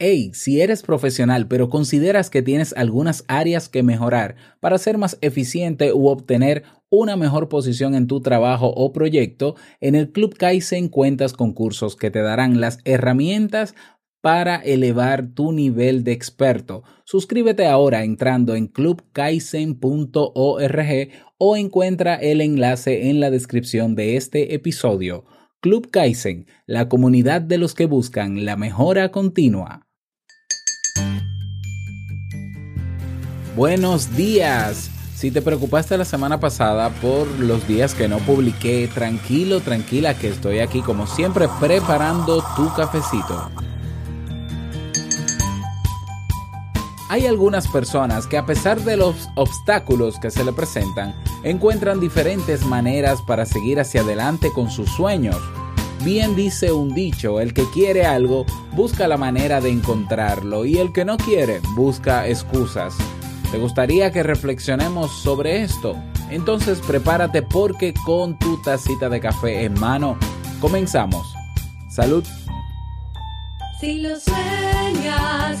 Hey, si eres profesional pero consideras que tienes algunas áreas que mejorar para ser más eficiente u obtener una mejor posición en tu trabajo o proyecto, en el Club Kaizen cuentas con cursos que te darán las herramientas para elevar tu nivel de experto. Suscríbete ahora entrando en clubkaizen.org o encuentra el enlace en la descripción de este episodio. Club Kaizen, la comunidad de los que buscan la mejora continua. Buenos días. Si te preocupaste la semana pasada por los días que no publiqué, tranquilo, tranquila que estoy aquí como siempre preparando tu cafecito. Hay algunas personas que a pesar de los obstáculos que se le presentan, encuentran diferentes maneras para seguir hacia adelante con sus sueños. Bien dice un dicho, el que quiere algo busca la manera de encontrarlo y el que no quiere busca excusas. ¿Te gustaría que reflexionemos sobre esto? Entonces prepárate porque con tu tacita de café en mano comenzamos. Salud. Si lo sueñas,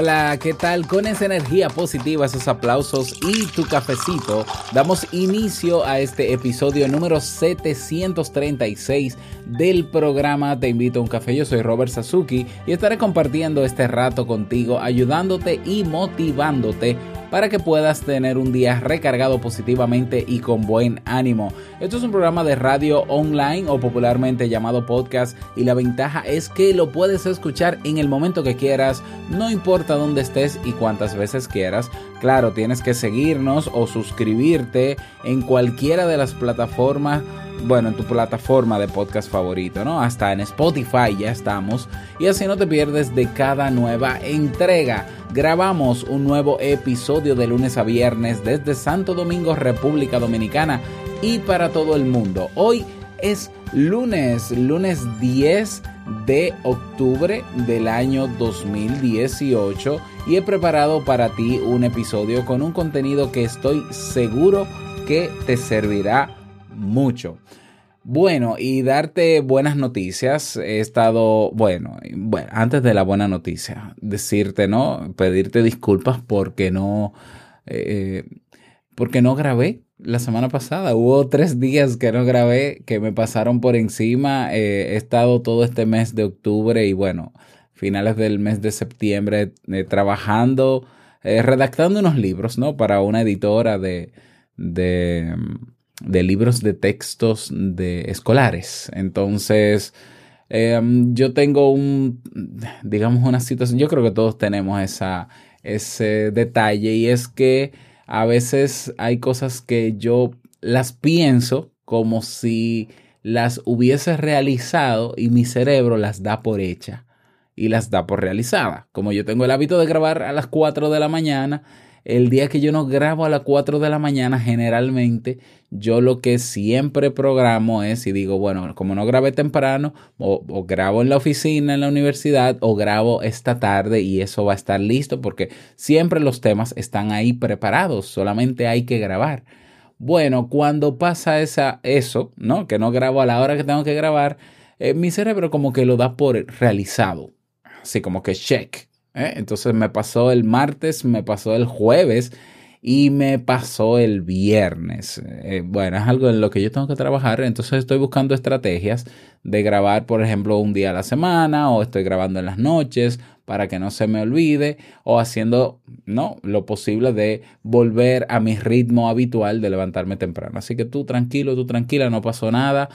Hola, ¿qué tal? Con esa energía positiva, esos aplausos y tu cafecito, damos inicio a este episodio número 736 del programa Te invito a un café. Yo soy Robert Sasuki y estaré compartiendo este rato contigo, ayudándote y motivándote para que puedas tener un día recargado positivamente y con buen ánimo. Esto es un programa de radio online o popularmente llamado podcast y la ventaja es que lo puedes escuchar en el momento que quieras, no importa dónde estés y cuántas veces quieras. Claro, tienes que seguirnos o suscribirte en cualquiera de las plataformas bueno, en tu plataforma de podcast favorito, ¿no? Hasta en Spotify ya estamos. Y así no te pierdes de cada nueva entrega. Grabamos un nuevo episodio de lunes a viernes desde Santo Domingo, República Dominicana y para todo el mundo. Hoy es lunes, lunes 10 de octubre del año 2018 y he preparado para ti un episodio con un contenido que estoy seguro que te servirá mucho. Bueno, y darte buenas noticias. He estado, bueno, bueno, antes de la buena noticia, decirte, ¿no? Pedirte disculpas porque no, eh, porque no grabé la semana pasada. Hubo tres días que no grabé, que me pasaron por encima. Eh, he estado todo este mes de octubre y bueno, finales del mes de septiembre eh, trabajando, eh, redactando unos libros, ¿no? Para una editora de, de de libros de textos de escolares. Entonces, eh, yo tengo un, digamos, una situación, yo creo que todos tenemos esa, ese detalle y es que a veces hay cosas que yo las pienso como si las hubiese realizado y mi cerebro las da por hecha y las da por realizada. Como yo tengo el hábito de grabar a las 4 de la mañana, el día que yo no grabo a las 4 de la mañana, generalmente yo lo que siempre programo es y digo, bueno, como no grabé temprano, o, grabo en la oficina, en la universidad, o grabo esta tarde y eso va a estar listo porque siempre los temas están ahí preparados, solamente hay que grabar. Bueno, cuando pasa esa, eso, ¿no? Que no grabo a la hora que tengo que grabar, eh, mi cerebro como que lo da por realizado, así como que check. ¿Eh? Entonces me pasó el martes, me pasó el jueves y me pasó el viernes. Eh, bueno, es algo en lo que yo tengo que trabajar, entonces estoy buscando estrategias de grabar, por ejemplo, un día a la semana o estoy grabando en las noches para que no se me olvide o haciendo no lo posible de volver a mi ritmo habitual de levantarme temprano. Así que tú tranquilo, tú tranquila, no pasó nada.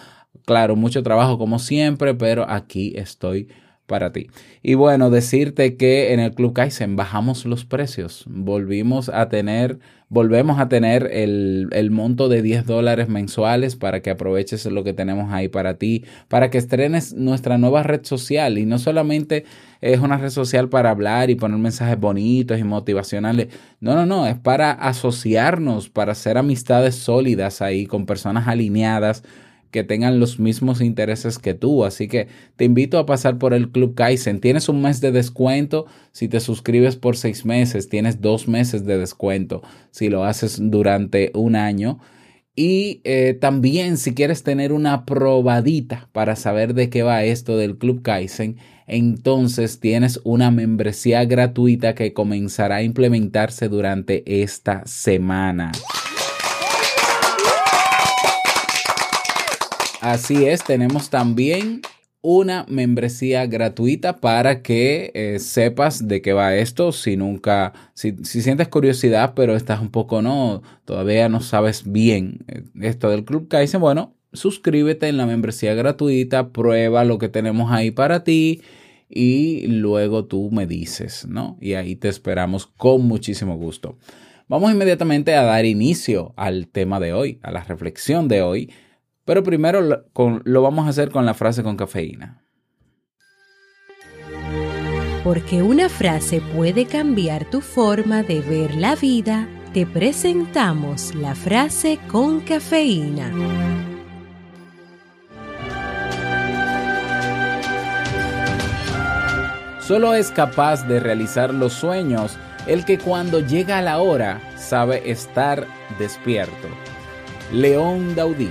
Claro, mucho trabajo como siempre, pero aquí estoy para ti. Y bueno, decirte que en el Club Kaizen bajamos los precios. Volvimos a tener, volvemos a tener el, el, monto de 10 dólares mensuales para que aproveches lo que tenemos ahí para ti, para que estrenes nuestra nueva red social. Y no solamente es una red social para hablar y poner mensajes bonitos y motivacionales. No, no, no, es para asociarnos, para hacer amistades sólidas ahí con personas alineadas que tengan los mismos intereses que tú. Así que te invito a pasar por el Club Kaizen. Tienes un mes de descuento si te suscribes por seis meses. Tienes dos meses de descuento si lo haces durante un año. Y eh, también si quieres tener una probadita para saber de qué va esto del Club Kaizen, entonces tienes una membresía gratuita que comenzará a implementarse durante esta semana. Así es, tenemos también una membresía gratuita para que eh, sepas de qué va esto. Si nunca, si, si, sientes curiosidad, pero estás un poco no, todavía no sabes bien eh, esto del Club Kaizen, bueno, suscríbete en la membresía gratuita, prueba lo que tenemos ahí para ti y luego tú me dices, ¿no? Y ahí te esperamos con muchísimo gusto. Vamos inmediatamente a dar inicio al tema de hoy, a la reflexión de hoy pero primero lo, con, lo vamos a hacer con la frase con cafeína. Porque una frase puede cambiar tu forma de ver la vida, te presentamos la frase con cafeína. Solo es capaz de realizar los sueños el que cuando llega la hora sabe estar despierto. León Daudí.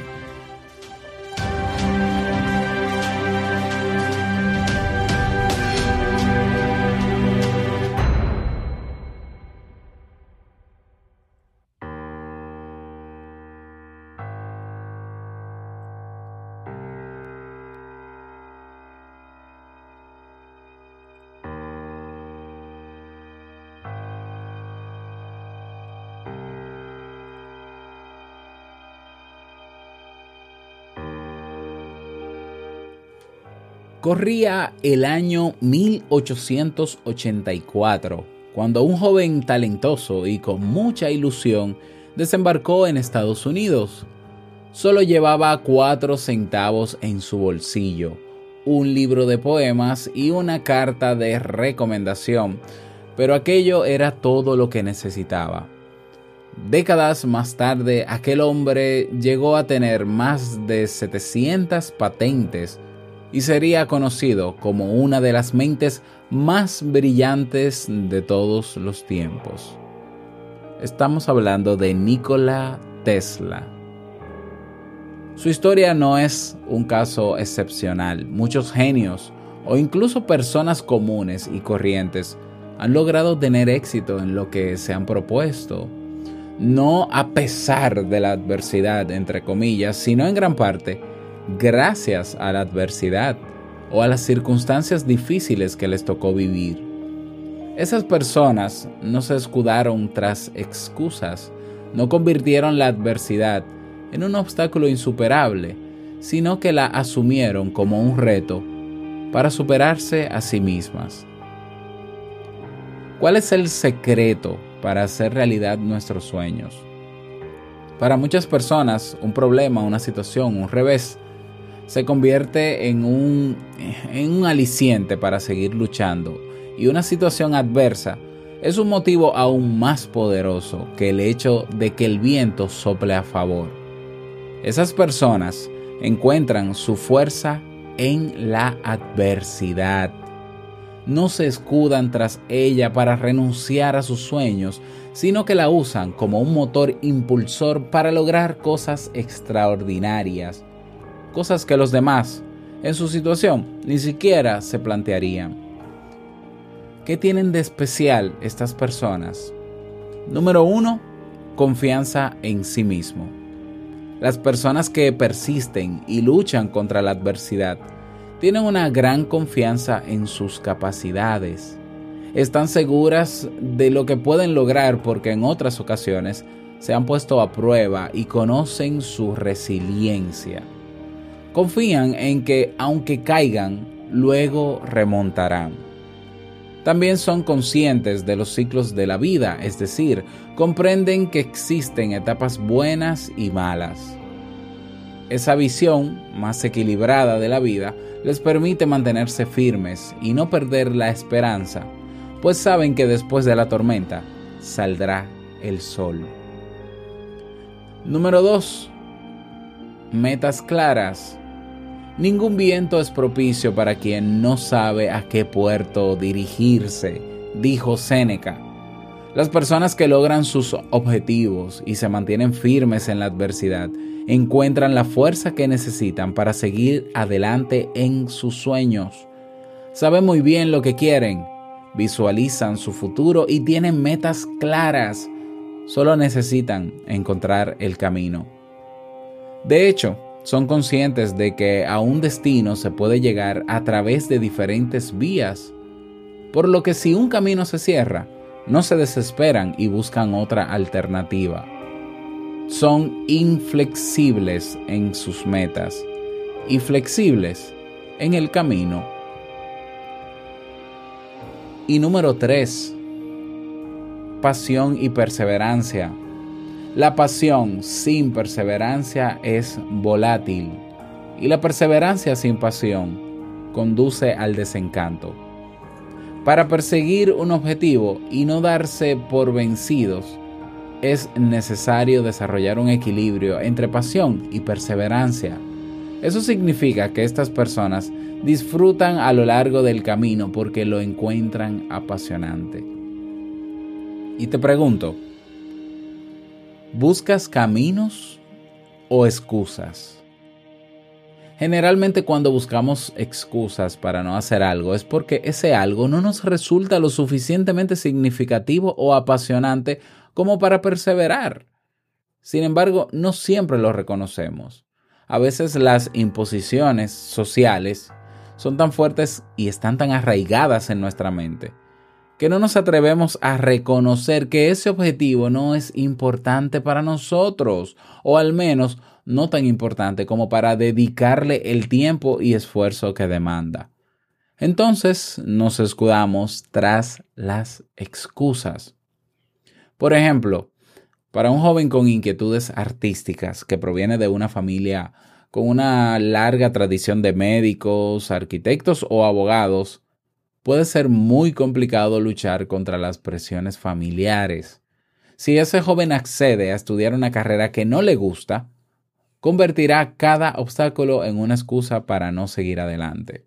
Corría el año 1884, cuando un joven talentoso y con mucha ilusión desembarcó en Estados Unidos. Solo llevaba cuatro centavos en su bolsillo, un libro de poemas y una carta de recomendación, pero aquello era todo lo que necesitaba. Décadas más tarde, aquel hombre llegó a tener más de 700 patentes y sería conocido como una de las mentes más brillantes de todos los tiempos. Estamos hablando de Nikola Tesla. Su historia no es un caso excepcional. Muchos genios o incluso personas comunes y corrientes han logrado tener éxito en lo que se han propuesto. No a pesar de la adversidad, entre comillas, sino en gran parte gracias a la adversidad o a las circunstancias difíciles que les tocó vivir. Esas personas no se escudaron tras excusas, no convirtieron la adversidad en un obstáculo insuperable, sino que la asumieron como un reto para superarse a sí mismas. ¿Cuál es el secreto para hacer realidad nuestros sueños? Para muchas personas, un problema, una situación, un revés, se convierte en un, en un aliciente para seguir luchando y una situación adversa es un motivo aún más poderoso que el hecho de que el viento sople a favor. Esas personas encuentran su fuerza en la adversidad. No se escudan tras ella para renunciar a sus sueños, sino que la usan como un motor impulsor para lograr cosas extraordinarias cosas que los demás, en su situación, ni siquiera se plantearían. ¿Qué tienen de especial estas personas? Número uno, confianza en sí mismo. Las personas que persisten y luchan contra la adversidad tienen una gran confianza en sus capacidades. están seguras de lo que pueden lograr porque en otras ocasiones se han puesto a prueba y conocen su resiliencia. Confían en que aunque caigan, luego remontarán. También son conscientes de los ciclos de la vida, es decir, comprenden que existen etapas buenas y malas. Esa visión más equilibrada de la vida les permite mantenerse firmes y no perder la esperanza, pues saben que después de la tormenta saldrá el sol. Número 2. Metas claras. Ningún viento es propicio para quien no sabe a qué puerto dirigirse, dijo Séneca. Las personas que logran sus objetivos y se mantienen firmes en la adversidad encuentran la fuerza que necesitan para seguir adelante en sus sueños. Saben muy bien lo que quieren, visualizan su futuro y tienen metas claras Solo necesitan encontrar el camino. De hecho, son conscientes de que a un destino se puede llegar a través de diferentes vías, por lo que si un camino se cierra, no se desesperan y buscan otra alternativa. Son inflexibles en sus metas y flexibles en el camino. Y número 3 pasión y perseverancia. La pasión sin perseverancia es volátil y la perseverancia sin pasión conduce al desencanto. Para perseguir un objetivo y no darse por vencidos, es necesario desarrollar un equilibrio entre pasión y perseverancia. Eso significa que estas personas disfrutan a lo largo del camino porque lo encuentran apasionante. Y te pregunto, ¿buscas caminos o excusas? Generalmente cuando buscamos excusas para no hacer algo es porque ese algo no nos resulta lo suficientemente significativo o apasionante como para perseverar. Sin embargo, no siempre lo reconocemos. A veces las imposiciones sociales son tan fuertes y están tan arraigadas en nuestra mente que no nos atrevemos a reconocer que ese objetivo no es importante para nosotros, o al menos no tan importante como para dedicarle el tiempo y esfuerzo que demanda. Entonces nos escudamos tras las excusas. Por ejemplo, para un joven con inquietudes artísticas que proviene de una familia con una larga tradición de médicos, arquitectos o abogados, puede ser muy complicado luchar contra las presiones familiares. Si ese joven accede a estudiar una carrera que no le gusta, convertirá cada obstáculo en una excusa para no seguir adelante.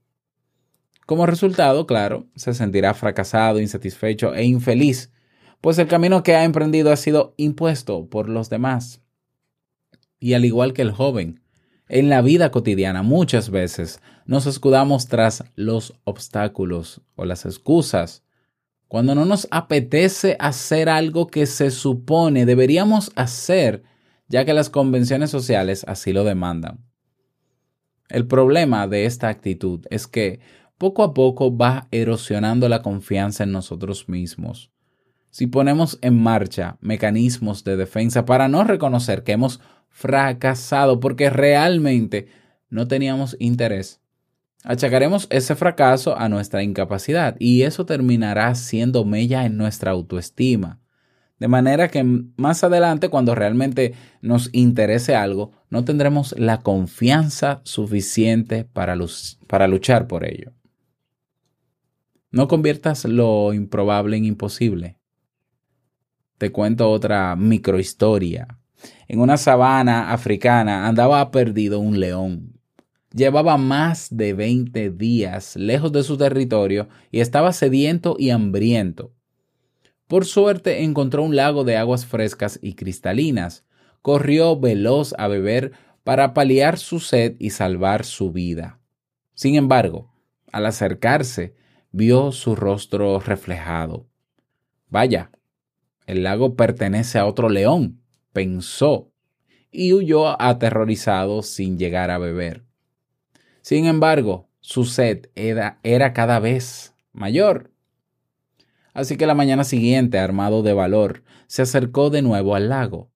Como resultado, claro, se sentirá fracasado, insatisfecho e infeliz, pues el camino que ha emprendido ha sido impuesto por los demás. Y al igual que el joven, en la vida cotidiana muchas veces nos escudamos tras los obstáculos o las excusas cuando no nos apetece hacer algo que se supone deberíamos hacer ya que las convenciones sociales así lo demandan. El problema de esta actitud es que poco a poco va erosionando la confianza en nosotros mismos. Si ponemos en marcha mecanismos de defensa para no reconocer que hemos fracasado porque realmente no teníamos interés, achacaremos ese fracaso a nuestra incapacidad y eso terminará siendo mella en nuestra autoestima. De manera que más adelante, cuando realmente nos interese algo, no tendremos la confianza suficiente para, luchar por ello. No conviertas lo improbable en imposible. Te cuento otra microhistoria en una sabana africana andaba perdido un león. Llevaba más de 20 días lejos de su territorio y estaba sediento y hambriento. Por suerte encontró un lago de aguas frescas y cristalinas. Corrió veloz a beber para paliar su sed y salvar su vida. Sin embargo, al acercarse, vio su rostro reflejado. Vaya, el lago pertenece a otro león pensó y huyó aterrorizado sin llegar a beber. Sin embargo, su sed era, era cada vez mayor. Así que la mañana siguiente, armado de valor, se acercó de nuevo al lago.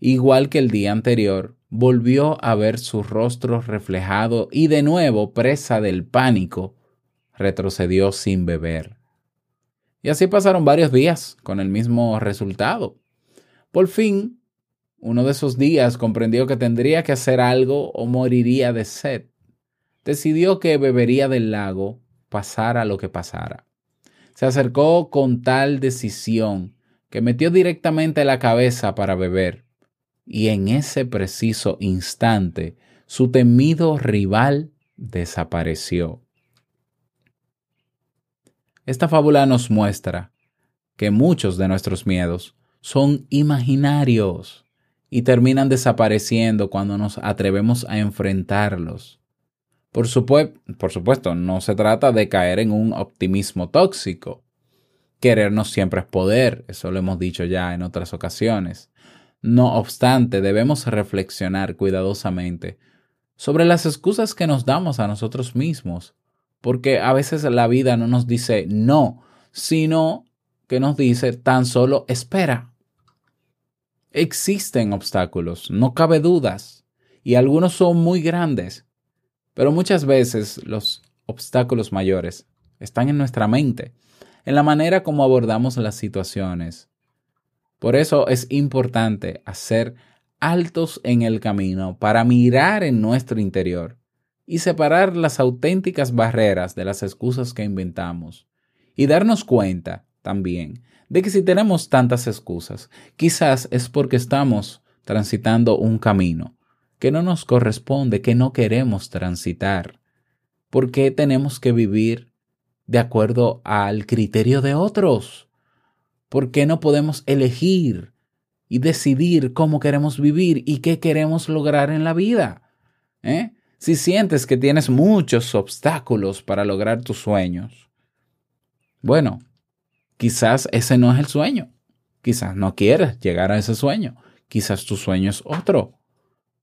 Igual que el día anterior, volvió a ver su rostro reflejado y de nuevo, presa del pánico, retrocedió sin beber. Y así pasaron varios días con el mismo resultado. Por fin, uno de esos días comprendió que tendría que hacer algo o moriría de sed. Decidió que bebería del lago, pasara lo que pasara. Se acercó con tal decisión que metió directamente la cabeza para beber, y en ese preciso instante su temido rival desapareció. Esta fábula nos muestra que muchos de nuestros miedos son imaginarios y terminan desapareciendo cuando nos atrevemos a enfrentarlos. Por, supuesto, no se trata de caer en un optimismo tóxico. Querernos siempre es poder, eso lo hemos dicho ya en otras ocasiones. No obstante, debemos reflexionar cuidadosamente sobre las excusas que nos damos a nosotros mismos, porque a veces la vida no nos dice no, sino que nos dice tan solo espera. Existen obstáculos, no cabe dudas, y algunos son muy grandes, pero muchas veces los obstáculos mayores están en nuestra mente, en la manera como abordamos las situaciones. Por eso es importante hacer altos en el camino para mirar en nuestro interior y separar las auténticas barreras de las excusas que inventamos y darnos cuenta también de que si tenemos tantas excusas, quizás es porque estamos transitando un camino que no nos corresponde, que no queremos transitar. ¿Por qué tenemos que vivir de acuerdo al criterio de otros? ¿Por qué no podemos elegir y decidir cómo queremos vivir y qué queremos lograr en la vida? ¿Eh? Si sientes que tienes muchos obstáculos para lograr tus sueños, bueno, Quizás ese no es el sueño. Quizás no quieres llegar a ese sueño. Quizás tu sueño es otro.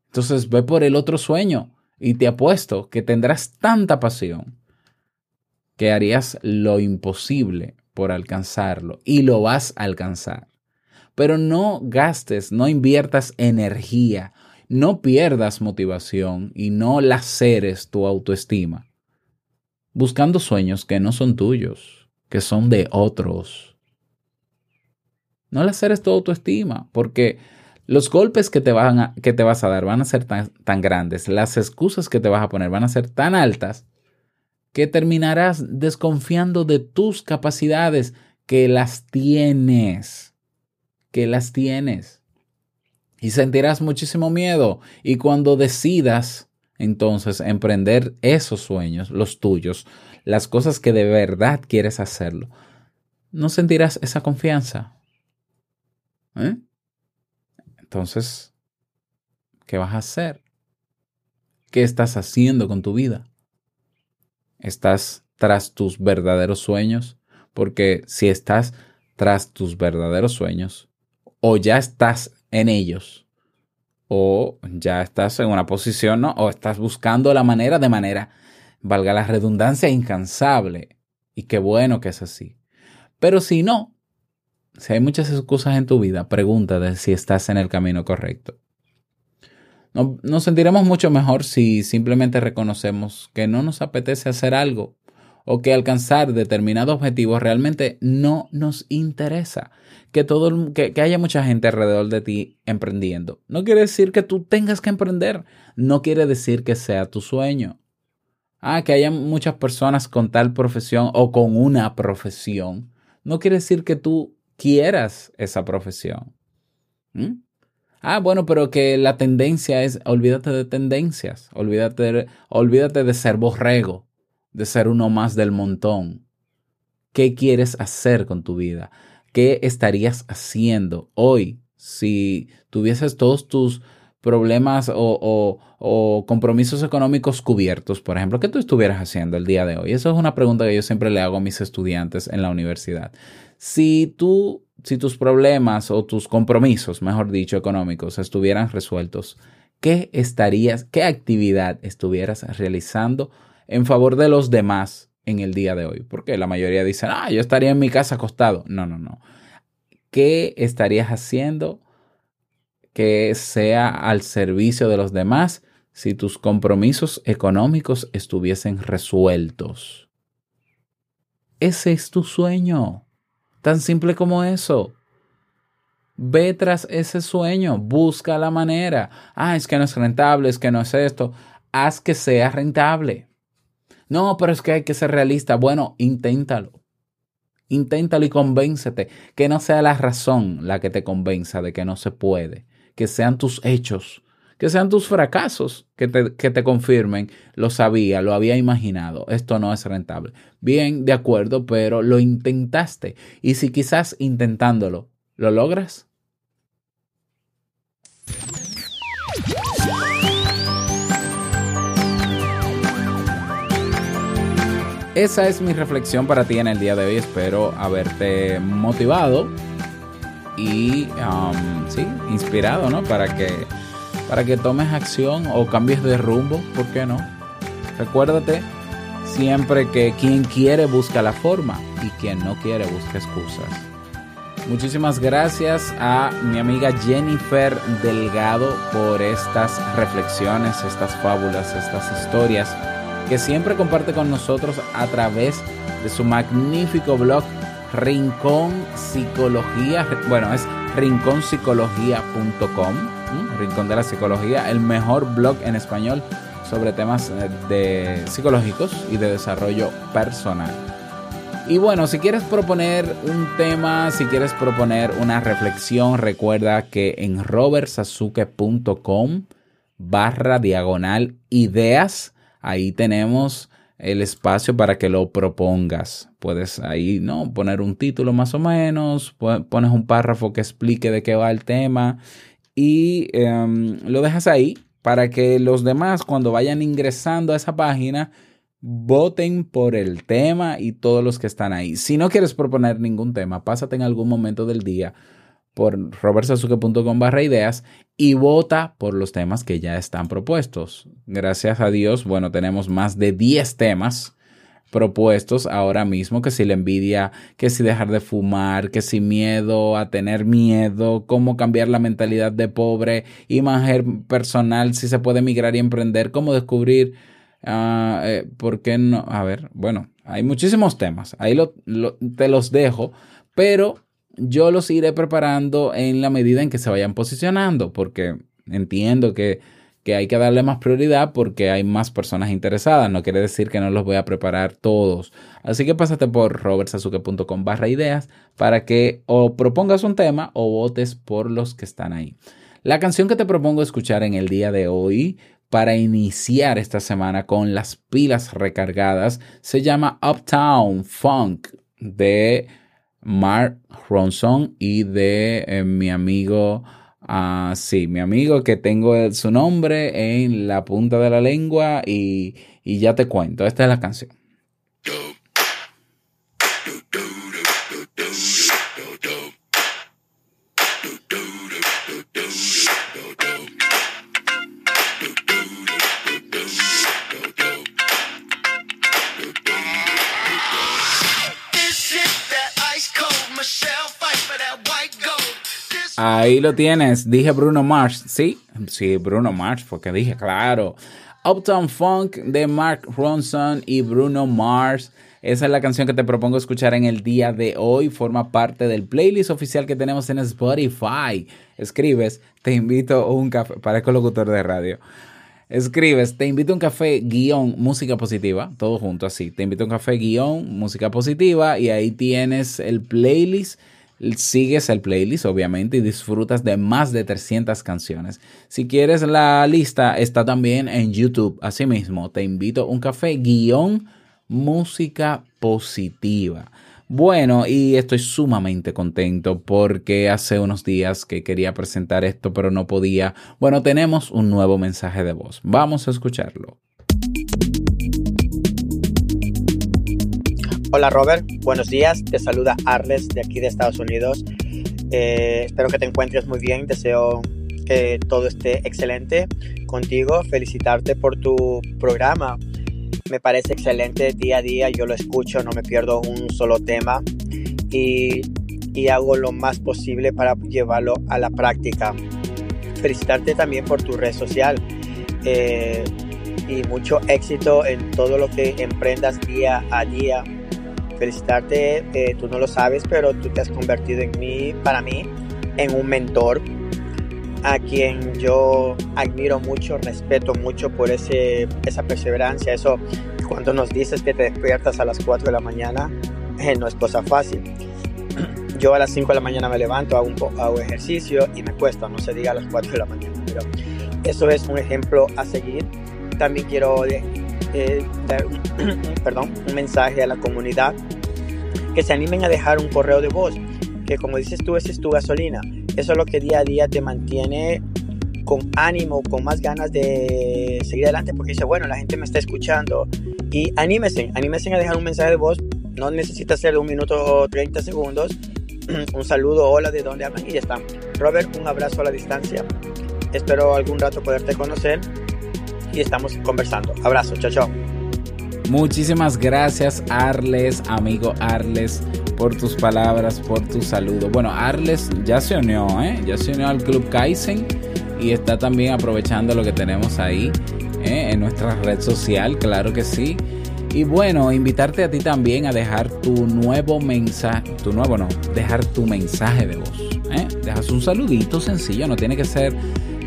Entonces ve por el otro sueño y te apuesto que tendrás tanta pasión que harías lo imposible por alcanzarlo y lo vas a alcanzar. Pero no gastes, no inviertas energía, no pierdas motivación y no laceres tu autoestima buscando sueños que no son tuyos que son de otros. No le hacer tu autoestima, porque los golpes que te, van que te vas a dar van a ser tan, tan grandes, las excusas que te vas a poner van a ser tan altas, que terminarás desconfiando de tus capacidades, que las tienes, que las tienes. Y sentirás muchísimo miedo. Y cuando decidas entonces emprender esos sueños, los tuyos, las cosas que de verdad quieres hacerlo, no sentirás esa confianza. ¿Eh? Entonces, ¿qué vas a hacer? ¿Qué estás haciendo con tu vida? ¿Estás tras tus verdaderos sueños? Porque si estás tras tus verdaderos sueños, o ya estás en ellos, o ya estás en una posición, ¿no? O estás buscando la manera de manera valga la redundancia, incansable. Y qué bueno que es así. Pero si no, si hay muchas excusas en tu vida, pregúntate si estás en el camino correcto. nos sentiremos mucho mejor si simplemente reconocemos que no nos apetece hacer algo o que alcanzar determinado objetivo realmente no nos interesa. Que, todo, que, que haya mucha gente alrededor de ti emprendiendo. No quiere decir que tú tengas que emprender. No quiere decir que sea tu sueño ah, que haya muchas personas con tal profesión o con una profesión, no quiere decir que tú quieras esa profesión. ¿Mm? Ah, bueno, pero que la tendencia es, olvídate de tendencias, olvídate de, olvídate de ser borrego, de ser uno más del montón. ¿Qué quieres hacer con tu vida? ¿Qué estarías haciendo hoy si tuvieses todos tus problemas o, compromisos económicos cubiertos, por ejemplo, ¿qué tú estuvieras haciendo el día de hoy? Eso es una pregunta que yo siempre le hago a mis estudiantes en la universidad. Si tú, si tus problemas o tus compromisos, mejor dicho, económicos estuvieran resueltos, ¿qué estarías, qué actividad estuvieras realizando en favor de los demás en el día de hoy? Porque la mayoría dicen, ah, yo estaría en mi casa acostado. No, no, no. ¿Qué estarías haciendo que sea al servicio de los demás si tus compromisos económicos estuviesen resueltos? Ese es tu sueño. Tan simple como eso. Ve tras ese sueño, busca la manera. Ah, es que no es rentable, es que no es esto. Haz que sea rentable. No, pero es que hay que ser realista. Bueno, inténtalo. Inténtalo y convéncete. Que no sea la razón la que te convenza de que no se puede. Que sean tus hechos. Que sean tus fracasos que te, que te confirmen. Lo sabía, lo había imaginado. Esto no es rentable. Bien, de acuerdo, pero lo intentaste. Y si quizás intentándolo, ¿lo logras? Esa es mi reflexión para ti en el día de hoy. Espero haberte motivado y um, sí, inspirado, ¿no? Para que, para que tomes acción o cambies de rumbo, ¿por qué no? Recuérdate siempre que quien quiere busca la forma y quien no quiere busca excusas. Muchísimas gracias a mi amiga Jennifer Delgado por estas reflexiones, estas fábulas, estas historias que siempre comparte con nosotros a través de su magnífico blog Rincón Psicología. Bueno, es rinconpsicología.com, Rincón de la Psicología, el mejor blog en español sobre temas eh, de psicológicos y de desarrollo personal. Y bueno, si quieres proponer un tema, si quieres proponer una reflexión, recuerda que en robertsazuke.com barra diagonal ideas ahí tenemos el espacio para que lo propongas. Puedes ahí, ¿no? Poner un título más o menos, pones un párrafo que explique de qué va el tema y em, lo dejas ahí para que los demás cuando vayan ingresando a esa página voten por el tema y todos los que están ahí. Si no quieres proponer ningún tema, pásate en algún momento del día por robertsazuke.com barra ideas y vota por los temas que ya están propuestos. Gracias a Dios, bueno, tenemos más de 10 temas propuestos ahora mismo, que si la envidia, que si dejar de fumar, que si miedo a tener miedo, cómo cambiar la mentalidad de pobre, imagen personal, si se puede migrar y emprender, cómo descubrir, ah, eh, ¿por qué no? A ver, bueno, hay muchísimos temas, ahí te los dejo, pero yo los iré preparando en la medida en que se vayan posicionando, porque entiendo que, hay que darle más prioridad porque hay más personas interesadas. No quiere decir que no los voy a preparar todos. Así que pásate por robertsazuke.com barra ideas para que o propongas un tema o votes por los que están ahí. La canción que te propongo escuchar en el día de hoy para iniciar esta semana con las pilas recargadas se llama Uptown Funk de Mark Ronson y de eh, mi amigo, uh, sí, mi amigo que tengo su nombre en la punta de la lengua y, y ya te cuento, esta es la canción. Ahí lo tienes. Dije Bruno Mars. Sí, sí, Bruno Mars, porque dije, claro. Uptown Funk de Mark Ronson y Bruno Mars. Esa es la canción que te propongo escuchar en el día de hoy. Forma parte del playlist oficial que tenemos en Spotify. Escribes, te invito a un café. Parezco locutor de radio. Escribes, te invito a un café guion música positiva. Todo junto así. Te invito a un café guion música positiva. Y ahí tienes el playlist sigues el playlist obviamente y disfrutas de más de 300 canciones. Si quieres la lista está también en YouTube. Asimismo, te invito a un café guion música positiva. Bueno, y estoy sumamente contento porque hace unos días que quería presentar esto pero no podía. Bueno, tenemos un nuevo mensaje de voz. Vamos a escucharlo. Hola Robert, buenos días. Te saluda Arles de aquí de Estados Unidos. Eh, espero que te encuentres muy bien. Deseo que todo esté excelente contigo. Felicitarte por tu programa. Me parece excelente día a día, yo lo escucho, no me pierdo un solo tema y, hago lo más posible para llevarlo a la práctica. Felicitarte también por tu red social eh, y mucho éxito en todo lo que emprendas día a día. Felicitarte, eh, tú no lo sabes, pero tú te has convertido en mí, para mí, en un mentor a quien yo admiro mucho, respeto mucho por ese, esa perseverancia. Eso, cuando nos dices que te despiertas a las 4 de la mañana, eh, no es cosa fácil. Yo a las 5 de la mañana me levanto, hago, un hago ejercicio y me cuesta, no se diga a las 4 de la mañana. Pero eso es un ejemplo a seguir. También quiero eh, dar un, perdón, un mensaje a la comunidad que se animen a dejar un correo de voz, que como dices tú, esa es tu gasolina. Eso es lo que día a día te mantiene con ánimo, con más ganas de seguir adelante, porque dice, bueno, la gente me está escuchando. Y anímese, anímese a dejar un mensaje de voz. No necesita ser de un minuto o 30 segundos. un saludo, hola, de dónde hablan y ya está. Robert, un abrazo a la distancia. Espero algún rato poderte conocer y estamos conversando. Abrazo, chao, chao. Muchísimas gracias, Arles, amigo Arles, por tus palabras, por tu saludo. Bueno, Arles ya se unió, ¿eh? Ya se unió al Club Kaizen y está también aprovechando lo que tenemos ahí ¿eh? en nuestra red social, claro que sí. Y bueno, invitarte a ti también a dejar tu nuevo mensaje, tu nuevo no, dejar tu mensaje de voz. ¿eh? Dejas un saludito sencillo, no tiene que ser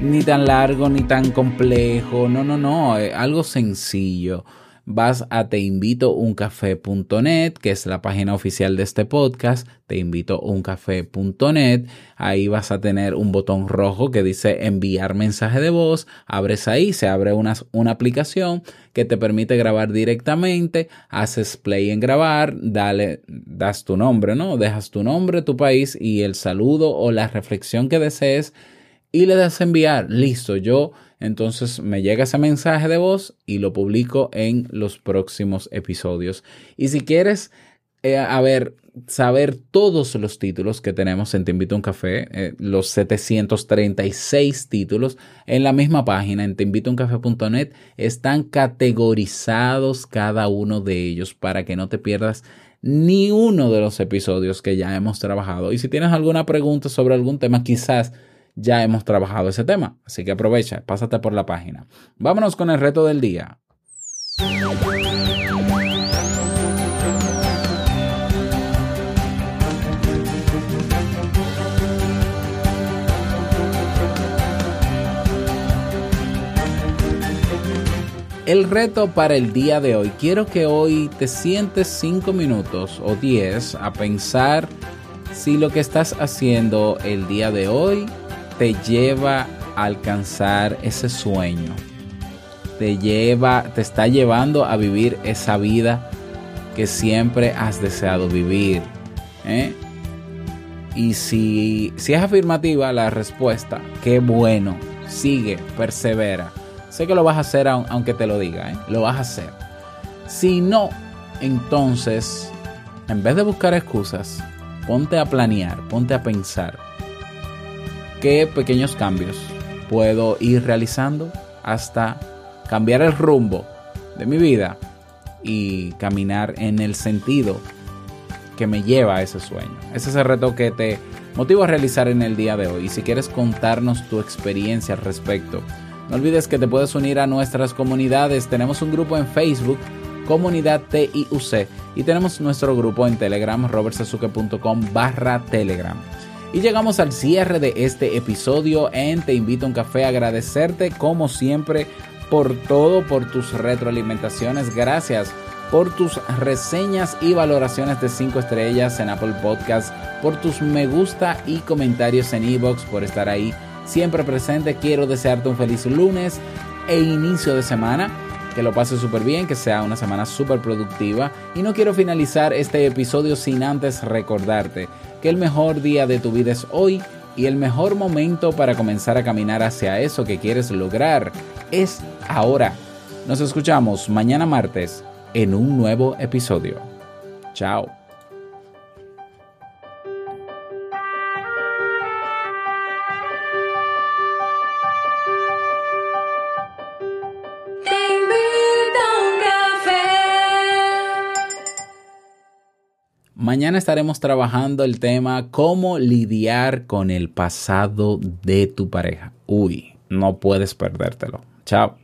ni tan largo ni tan complejo, no, no, no, eh, algo sencillo vas a teinvitouncafé.net, que es la página oficial de este podcast, teinvitouncafé.net. Ahí vas a tener un botón rojo que dice enviar mensaje de voz. Abres ahí, se abre una, una aplicación que te permite grabar directamente. Haces play en grabar, dale, das tu nombre, ¿no? Dejas tu nombre, tu país y el saludo o la reflexión que desees y le das enviar. Listo, yo entonces me llega ese mensaje de voz y lo publico en los próximos episodios. Y si quieres, eh, saber todos los títulos que tenemos en Te Invito a un Café, eh, los 736 títulos en la misma página, en teinvitouncafé.net, están categorizados cada uno de ellos para que no te pierdas ni uno de los episodios que ya hemos trabajado. Y si tienes alguna pregunta sobre algún tema, quizás ya hemos trabajado ese tema. Así que aprovecha, pásate por la página. Vámonos con el reto del día. El reto para el día de hoy, quiero que hoy te sientes 5 minutos o 10 a pensar si lo que estás haciendo el día de hoy te lleva a alcanzar ese sueño. Te lleva, te está llevando a vivir esa vida que siempre has deseado vivir. ¿eh? Y si, si es afirmativa la respuesta, qué bueno, sigue, persevera. Sé que lo vas a hacer aun- aunque te lo diga, ¿eh? lo vas a hacer. Si no, entonces, en vez de buscar excusas, ponte a planear, ponte a pensar qué pequeños cambios puedo ir realizando hasta cambiar el rumbo de mi vida y caminar en el sentido que me lleva a ese sueño. Ese es el reto que te motivo a realizar en el día de hoy. Y si quieres contarnos tu experiencia al respecto, no olvides que te puedes unir a nuestras comunidades. Tenemos un grupo en Facebook, Comunidad TIUC, y tenemos nuestro grupo en Telegram, robertsazuke.com barra Telegram. Y llegamos al cierre de este episodio en Te Invito a un Café. Agradecerte como siempre por todo, por tus retroalimentaciones. Gracias por tus reseñas y valoraciones de 5 estrellas en Apple Podcast, por tus me gusta y comentarios en iBox, por estar ahí siempre presente. Quiero desearte un feliz lunes e inicio de semana. Que lo pases súper bien, que sea una semana súper productiva. Y no quiero finalizar este episodio sin antes recordarte que el mejor día de tu vida es hoy y el mejor momento para comenzar a caminar hacia eso que quieres lograr es ahora. Nos escuchamos mañana martes en un nuevo episodio. Chao. Mañana estaremos trabajando el tema cómo lidiar con el pasado de tu pareja. Uy, no puedes perdértelo. Chao.